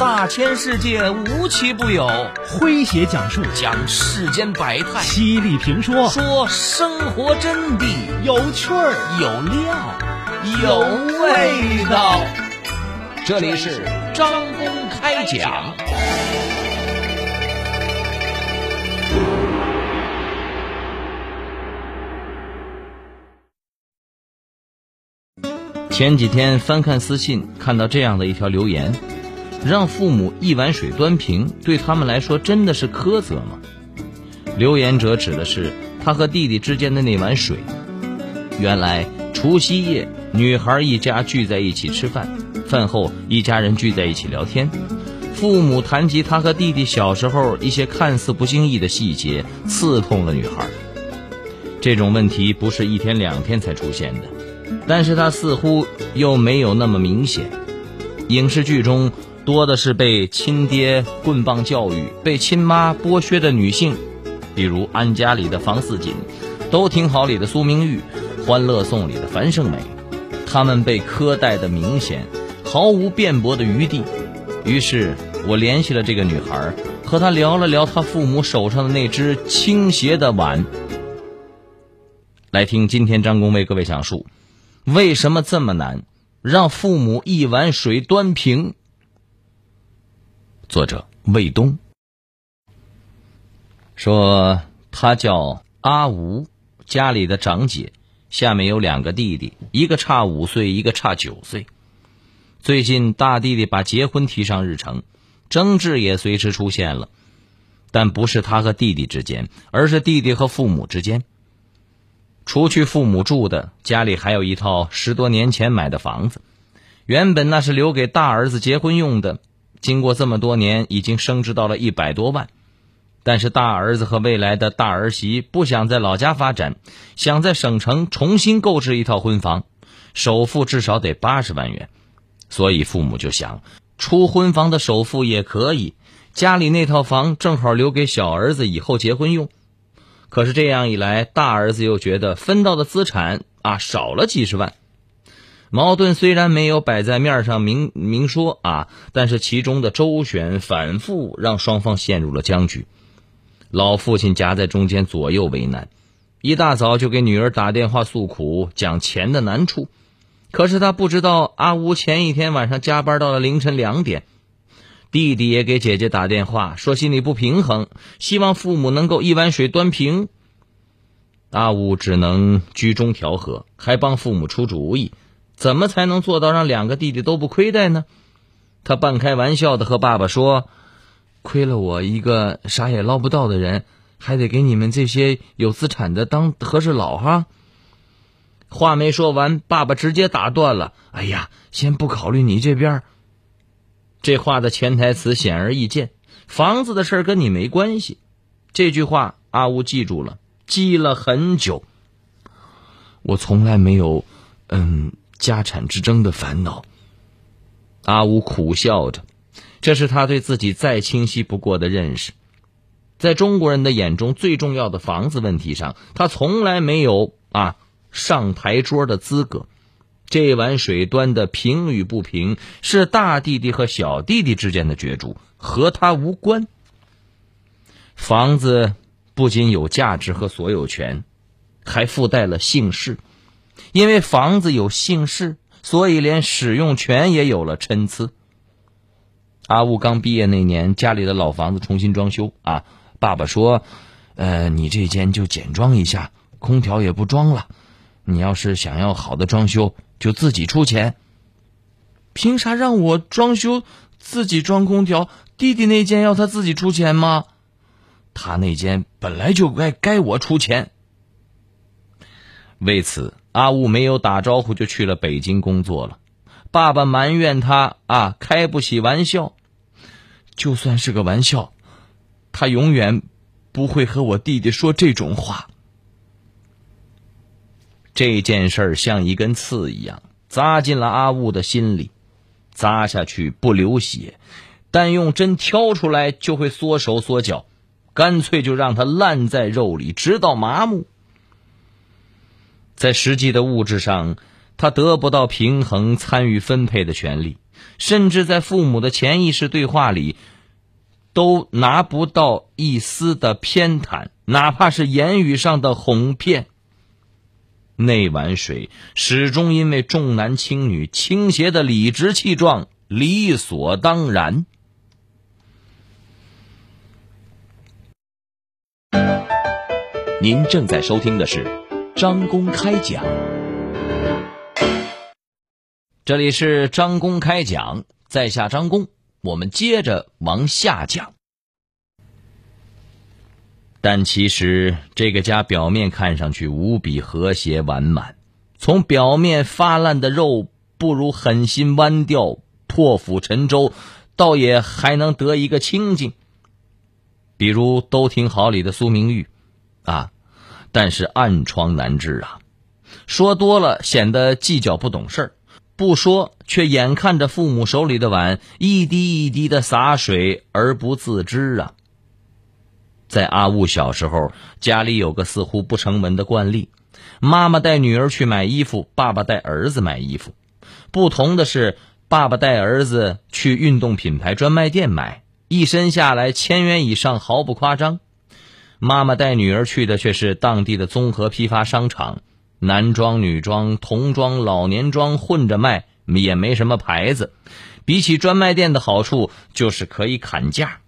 大千世界无奇不有，诙谐讲述。讲世间百态，犀利评说。说生活真谛，有趣儿。有料，有味道。这里是张公开讲。前几天翻看私信，看到这样的一条留言：让父母一碗水端平，对他们来说真的是苛责吗？留言者指的是他和弟弟之间的那碗水。原来除夕夜，女孩一家聚在一起吃饭，饭后一家人聚在一起聊天，父母谈及他和弟弟小时候一些看似不经意的细节，刺痛了女孩。这种问题不是一天两天才出现的。但是他似乎又没有那么明显。影视剧中多的是被亲爹棍棒教育、被亲妈剥削的女性，比如《安家》里的房似锦，《都挺好》里的苏明玉，《欢乐颂》里的樊胜美，她们被苛待的明显，毫无辩驳的余地。于是我联系了这个女孩，和她聊了聊她父母手上的那只倾斜的碗。来听今天张工为各位讲述。为什么这么难让父母一碗水端平？作者魏东说，他叫阿吴，家里的长姐，下面有两个弟弟，一个差五岁，一个差九岁。最近大弟弟把结婚提上日程，争执也随之出现了，但不是他和弟弟之间，而是弟弟和父母之间。除去父母住的家里，还有一套十多年前买的房子，原本那是留给大儿子结婚用的，经过这么多年，已经升值到了一百多万。但是大儿子和未来的大儿媳不想在老家发展，想在省城重新购置一套婚房，首付至少得八十万元，所以父母就想出婚房的首付也可以，家里那套房正好留给小儿子以后结婚用。可是这样一来，大儿子又觉得分到的资产啊少了几十万。矛盾虽然没有摆在面上明明说啊，但是其中的周旋反复让双方陷入了僵局。老父亲夹在中间，左右为难。一大早就给女儿打电话诉苦，讲钱的难处。可是他不知道，阿吴前一天晚上加班到了凌晨两点。弟弟也给姐姐打电话，说心里不平衡，希望父母能够一碗水端平。阿武只能居中调和，还帮父母出主意，怎么才能做到让两个弟弟都不亏待呢？他半开玩笑的和爸爸说：“亏了我一个啥也捞不到的人，还得给你们这些有资产的当和事佬哈。”话没说完，爸爸直接打断了：“哎呀，先不考虑你这边。”这话的潜台词显而易见，房子的事儿跟你没关系。这句话阿乌记住了，记了很久。我从来没有，嗯，家产之争的烦恼。阿乌苦笑着，这是他对自己再清晰不过的认识。在中国人的眼中，最重要的房子问题上，他从来没有啊上台桌的资格。这碗水端的平与不平，是大弟弟和小弟弟之间的角逐，和他无关。房子不仅有价值和所有权，还附带了姓氏，因为房子有姓氏，所以连使用权也有了参差。阿雾刚毕业那年，家里的老房子重新装修啊，爸爸说：“呃，你这间就简装一下，空调也不装了。你要是想要好的装修。”就自己出钱，凭啥让我装修自己装空调？弟弟那间要他自己出钱吗？他那间本来就该该我出钱。为此，阿雾没有打招呼就去了北京工作了。爸爸埋怨他啊，开不起玩笑。就算是个玩笑，他永远不会和我弟弟说这种话。这件事儿像一根刺一样扎进了阿雾的心里，扎下去不流血，但用针挑出来就会缩手缩脚，干脆就让它烂在肉里，直到麻木。在实际的物质上，他得不到平衡参与分配的权利，甚至在父母的潜意识对话里，都拿不到一丝的偏袒，哪怕是言语上的哄骗。那碗水始终因为重男轻女倾斜的理直气壮、理所当然。您正在收听的是张公开讲，这里是张公开讲，在下张公，我们接着往下讲。但其实这个家表面看上去无比和谐完满，从表面发烂的肉不如狠心弯掉、破釜沉舟，倒也还能得一个清静。比如都挺好里的苏明玉。啊，但是暗疮难治啊！说多了显得计较不懂事儿，不说却眼看着父母手里的碗一滴一滴的洒水而不自知啊！在阿雾小时候，家里有个似乎不成文的惯例：妈妈带女儿去买衣服，爸爸带儿子买衣服。不同的是，爸爸带儿子去运动品牌专卖店买，一身下来千元以上毫不夸张。妈妈带女儿去的却是当地的综合批发商场，男装、女装、童装、老年装混着卖，也没什么牌子。比起专卖店的好处，就是可以砍价。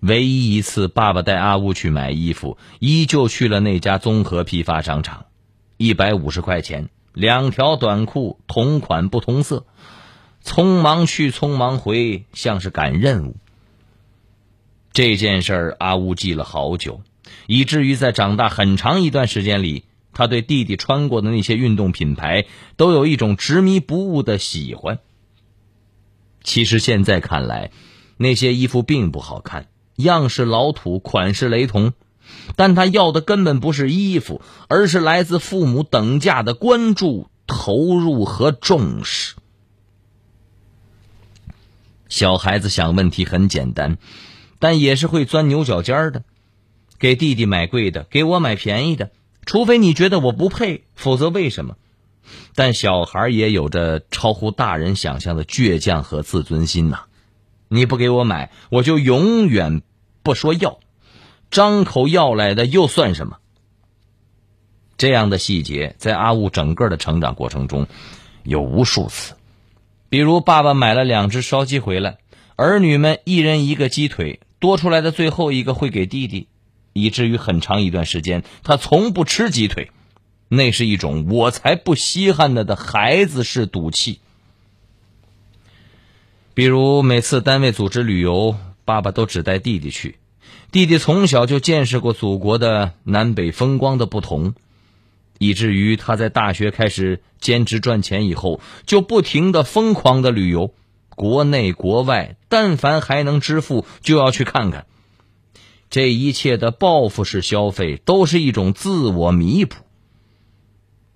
唯一一次，爸爸带阿雾去买衣服，依旧去了那家综合批发商场，一百五十块钱，两条短裤，同款不同色。匆忙去，匆忙回，像是赶任务。这件事儿，阿乌记了好久，以至于在长大很长一段时间里，他对弟弟穿过的那些运动品牌都有一种执迷不悟的喜欢。其实现在看来，那些衣服并不好看，样式老土，款式雷同，但他要的根本不是衣服，而是来自父母等价的关注、投入和重视。小孩子想问题很简单。但也是会钻牛角尖的，给弟弟买贵的，给我买便宜的，除非你觉得我不配，否则为什么？但小孩也有着超乎大人想象的倔强和自尊心呐！你不给我买，我就永远不说要，张口要来的又算什么？这样的细节在阿雾整个的成长过程中有无数次，比如爸爸买了两只烧鸡回来，儿女们一人一个鸡腿。多出来的最后一个会给弟弟，以至于很长一段时间他从不吃鸡腿，那是一种我才不稀罕呢的孩子式赌气。比如每次单位组织旅游，爸爸都只带弟弟去，弟弟从小就见识过祖国的南北风光的不同，以至于他在大学开始兼职赚钱以后，就不停的疯狂的旅游。国内国外，但凡还能支付，就要去看看。这一切的报复式消费，都是一种自我弥补。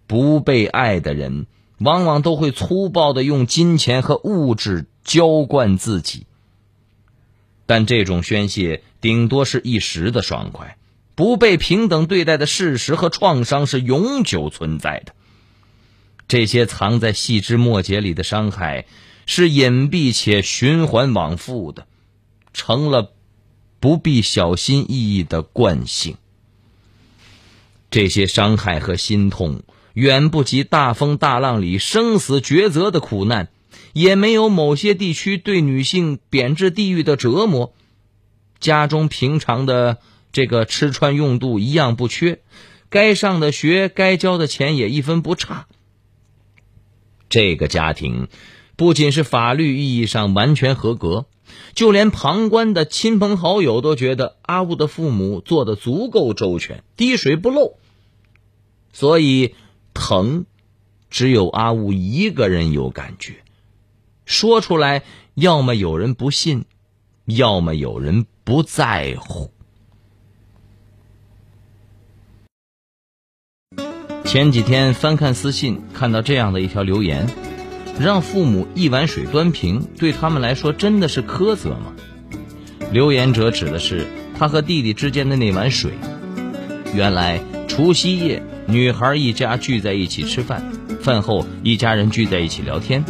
不被爱的人，往往都会粗暴的用金钱和物质浇灌自己。但这种宣泄，顶多是一时的爽快。不被平等对待的事实和创伤，是永久存在的。这些藏在细枝末节里的伤害。是隐蔽且循环往复的，成了不必小心翼翼的惯性。这些伤害和心痛，远不及大风大浪里生死抉择的苦难，也没有某些地区对女性贬至地狱的折磨。家中平常的这个吃穿用度一样不缺，该上的学、该交的钱也一分不差。这个家庭。不仅是法律意义上完全合格，就连旁观的亲朋好友都觉得阿雾的父母做的足够周全，滴水不漏。所以，疼，只有阿雾一个人有感觉。说出来，要么有人不信，要么有人不在乎。前几天翻看私信，看到这样的一条留言。让父母一碗水端平，对他们来说真的是苛责吗？留言者指的是他和弟弟之间的那碗水。原来除夕夜，女孩一家聚在一起吃饭，饭后一家人聚在一起聊天，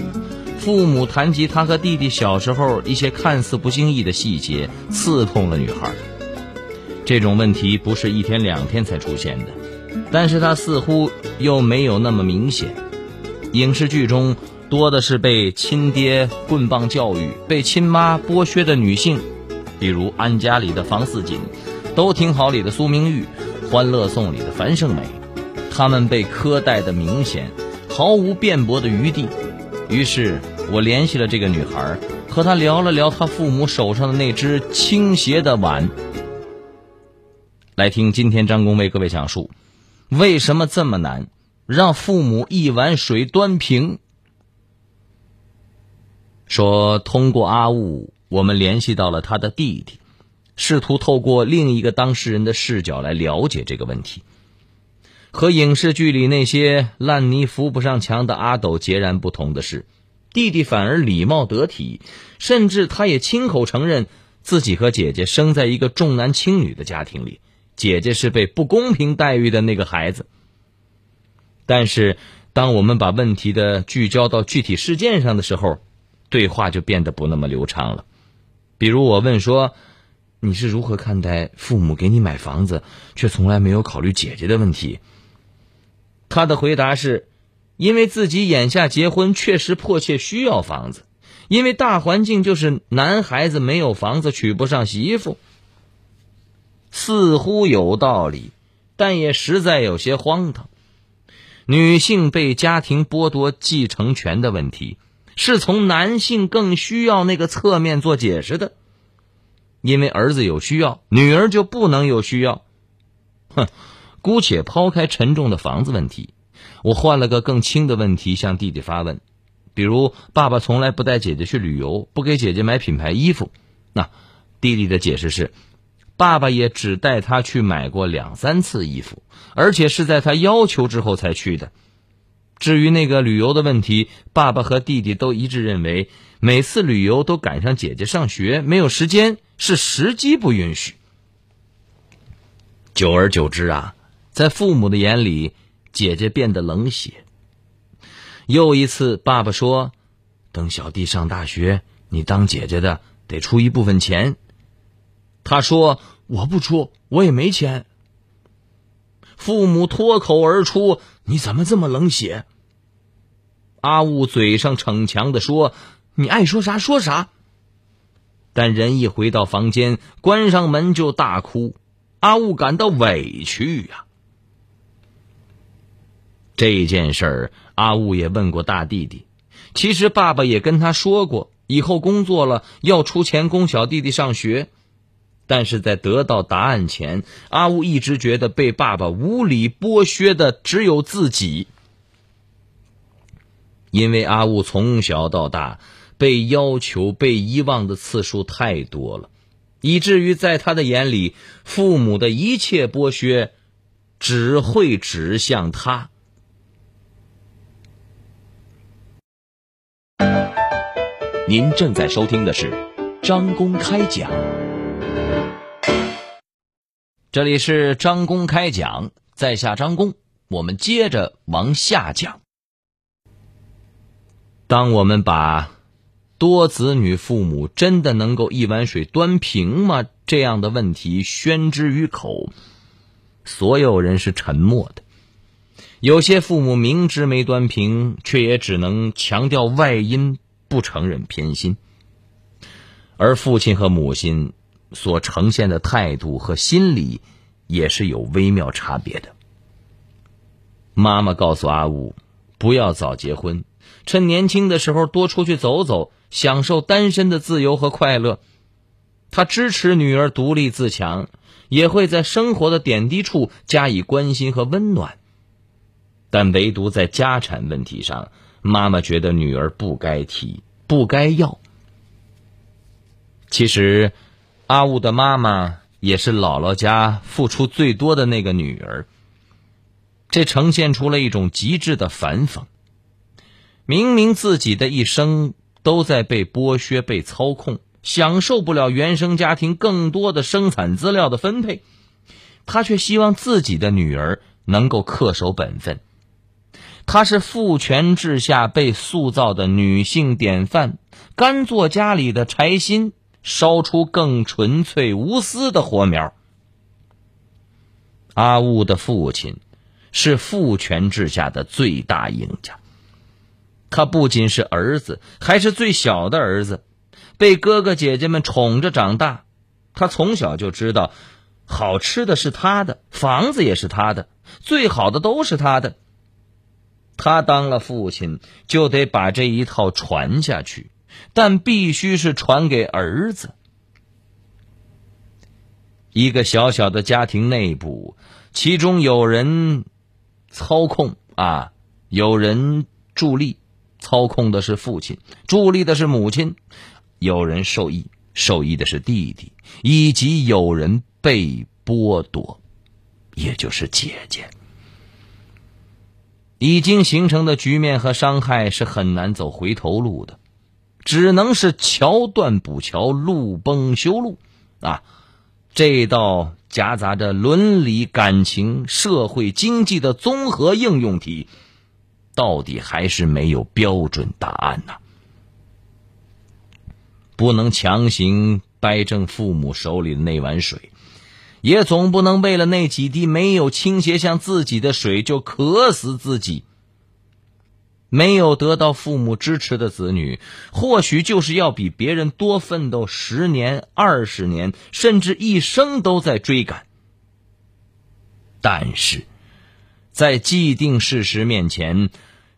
父母谈及他和弟弟小时候一些看似不经意的细节，刺痛了女孩。这种问题不是一天两天才出现的，但是他似乎又没有那么明显。影视剧中多的是被亲爹棍棒教育、被亲妈剥削的女性，比如《安家》里的房似锦，《都挺好》里的苏明玉，《欢乐颂》里的樊胜美，她们被苛待的明显，毫无辩驳的余地。于是我联系了这个女孩，和她聊了聊她父母手上的那只倾斜的碗。来听今天张工为各位讲述，为什么这么难让父母一碗水端平？说通过阿雾，我们联系到了他的弟弟，试图透过另一个当事人的视角来了解这个问题。和影视剧里那些烂泥扶不上墙的阿斗截然不同的是，弟弟反而礼貌得体，甚至他也亲口承认自己和姐姐生在一个重男轻女的家庭里。姐姐是被不公平待遇的那个孩子，但是当我们把问题的聚焦到具体事件上的时候，对话就变得不那么流畅了。比如我问说：“你是如何看待父母给你买房子，却从来没有考虑姐姐的问题？”他的回答是：“因为自己眼下结婚确实迫切需要房子，因为大环境就是男孩子没有房子娶不上媳妇。”似乎有道理，但也实在有些荒唐。女性被家庭剥夺继承权的问题，是从男性更需要那个侧面做解释的。因为儿子有需要，女儿就不能有需要。哼，姑且抛开沉重的房子问题，我换了个更轻的问题向弟弟发问，比如爸爸从来不带姐姐去旅游，不给姐姐买品牌衣服。那弟弟的解释是。爸爸也只带他去买过两三次衣服，而且是在他要求之后才去的。至于那个旅游的问题，爸爸和弟弟都一致认为，每次旅游都赶上姐姐上学，没有时间，是时机不允许。久而久之啊，在父母的眼里，姐姐变得冷血。又一次，爸爸说：“等小弟上大学，你当姐姐的得出一部分钱。”他说：“我不出，我也没钱。”父母脱口而出：“你怎么这么冷血？”阿雾嘴上逞强的说：“你爱说啥说啥。”但人一回到房间，关上门就大哭。阿雾感到委屈呀。这件事儿，阿雾也问过大弟弟。其实爸爸也跟他说过，以后工作了要出钱供小弟弟上学。但是在得到答案前，阿雾一直觉得被爸爸无理剥削的只有自己，因为阿乌从小到大被要求、被遗忘的次数太多了，以至于在他的眼里，父母的一切剥削只会指向他。您正在收听的是张公开讲。这里是张公开讲，在下张公，我们接着往下讲。当我们把多子女父母真的能够一碗水端平吗这样的问题宣之于口，所有人是沉默的。有些父母明知没端平，却也只能强调外因，不承认偏心。而父亲和母亲。所呈现的态度和心理也是有微妙差别的。妈妈告诉阿武，不要早结婚，趁年轻的时候多出去走走，享受单身的自由和快乐。他支持女儿独立自强，也会在生活的点滴处加以关心和温暖。但唯独在家产问题上，妈妈觉得女儿不该提，不该要。其实。阿雾的妈妈也是姥姥家付出最多的那个女儿，这呈现出了一种极致的反讽。明明自己的一生都在被剥削、被操控，享受不了原生家庭更多的生产资料的分配，他却希望自己的女儿能够恪守本分。她是父权制下被塑造的女性典范，甘做家里的柴薪，烧出更纯粹无私的火苗。阿雾的父亲是父权制下的最大赢家。他不仅是儿子，还是最小的儿子，被哥哥姐姐们宠着长大。他从小就知道，好吃的是他的，房子也是他的，最好的都是他的。他当了父亲，就得把这一套传下去，但必须是传给儿子。一个小小的家庭内部，其中有人操控啊，有人助力，操控的是父亲，助力的是母亲，有人受益，受益的是弟弟，以及有人被剥夺，也就是姐姐。已经形成的局面和伤害是很难走回头路的，只能是桥断补桥，路崩修路啊。这道夹杂着伦理、感情、社会、经济的综合应用题，到底还是没有标准答案呐！不能强行掰正父母手里的那碗水，也总不能为了那几滴没有倾斜向自己的水就渴死自己。没有得到父母支持的子女，或许就是要比别人多奋斗十年、二十年，甚至一生都在追赶。但是，在既定事实面前，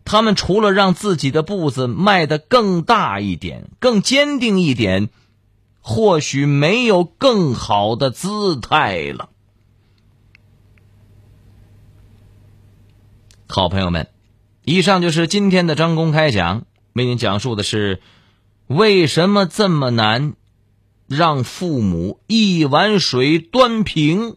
他们除了让自己的步子迈得更大一点、更坚定一点，或许没有更好的姿态了。好朋友们。以上就是今天的张公开讲，为您讲述的是为什么这么难让父母一碗水端平。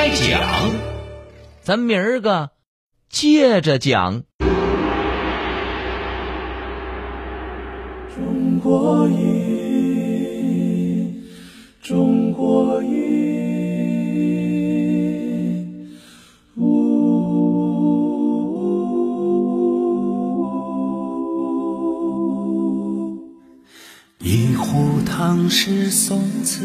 开讲，咱明儿个接着讲。中国音，中国音。唐诗宋词，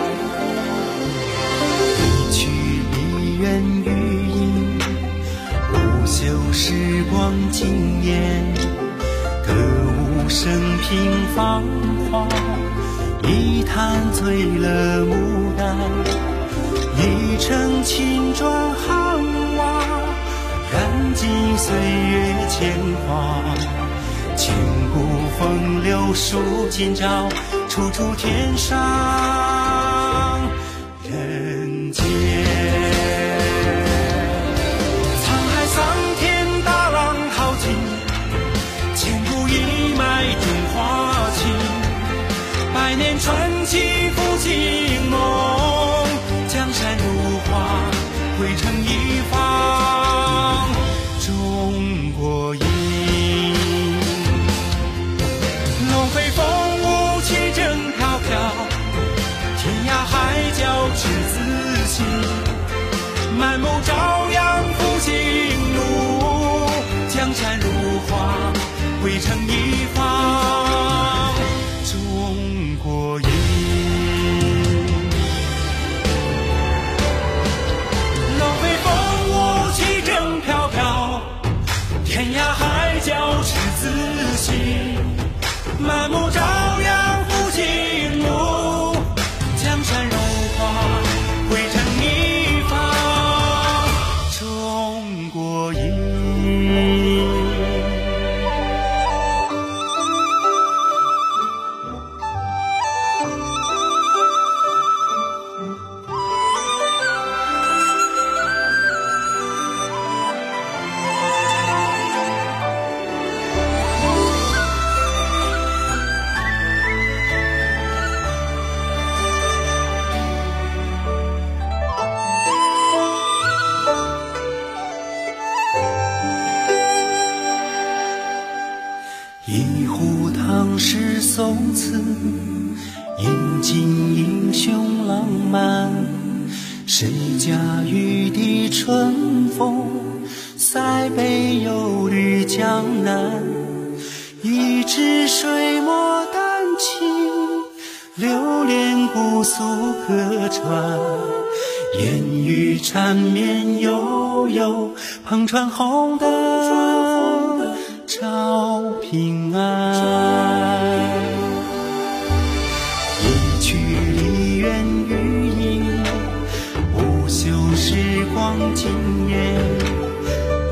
时光惊艳。歌舞升平芳华，一坛醉了牡丹。一城青砖汉瓦，燃尽岁月铅华。千古风流数今朝，处处天上一壶唐诗宋词，饮尽英雄浪漫。谁家玉笛春风，塞北又绿江南。一支水墨丹青，留恋姑苏客船。烟雨缠绵悠悠，篷船红灯。平安。一曲梨园余音，不朽时光惊艳。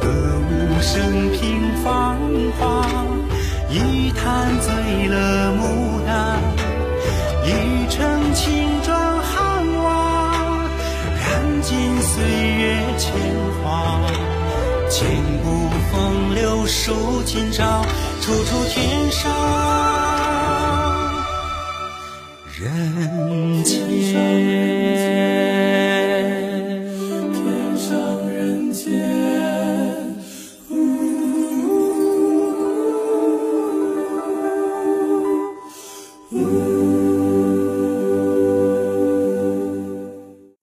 歌舞升平芳华，一坛醉了牡丹，一城青砖汉瓦，染尽岁月铅华。千古风流数今朝，处处天上人间。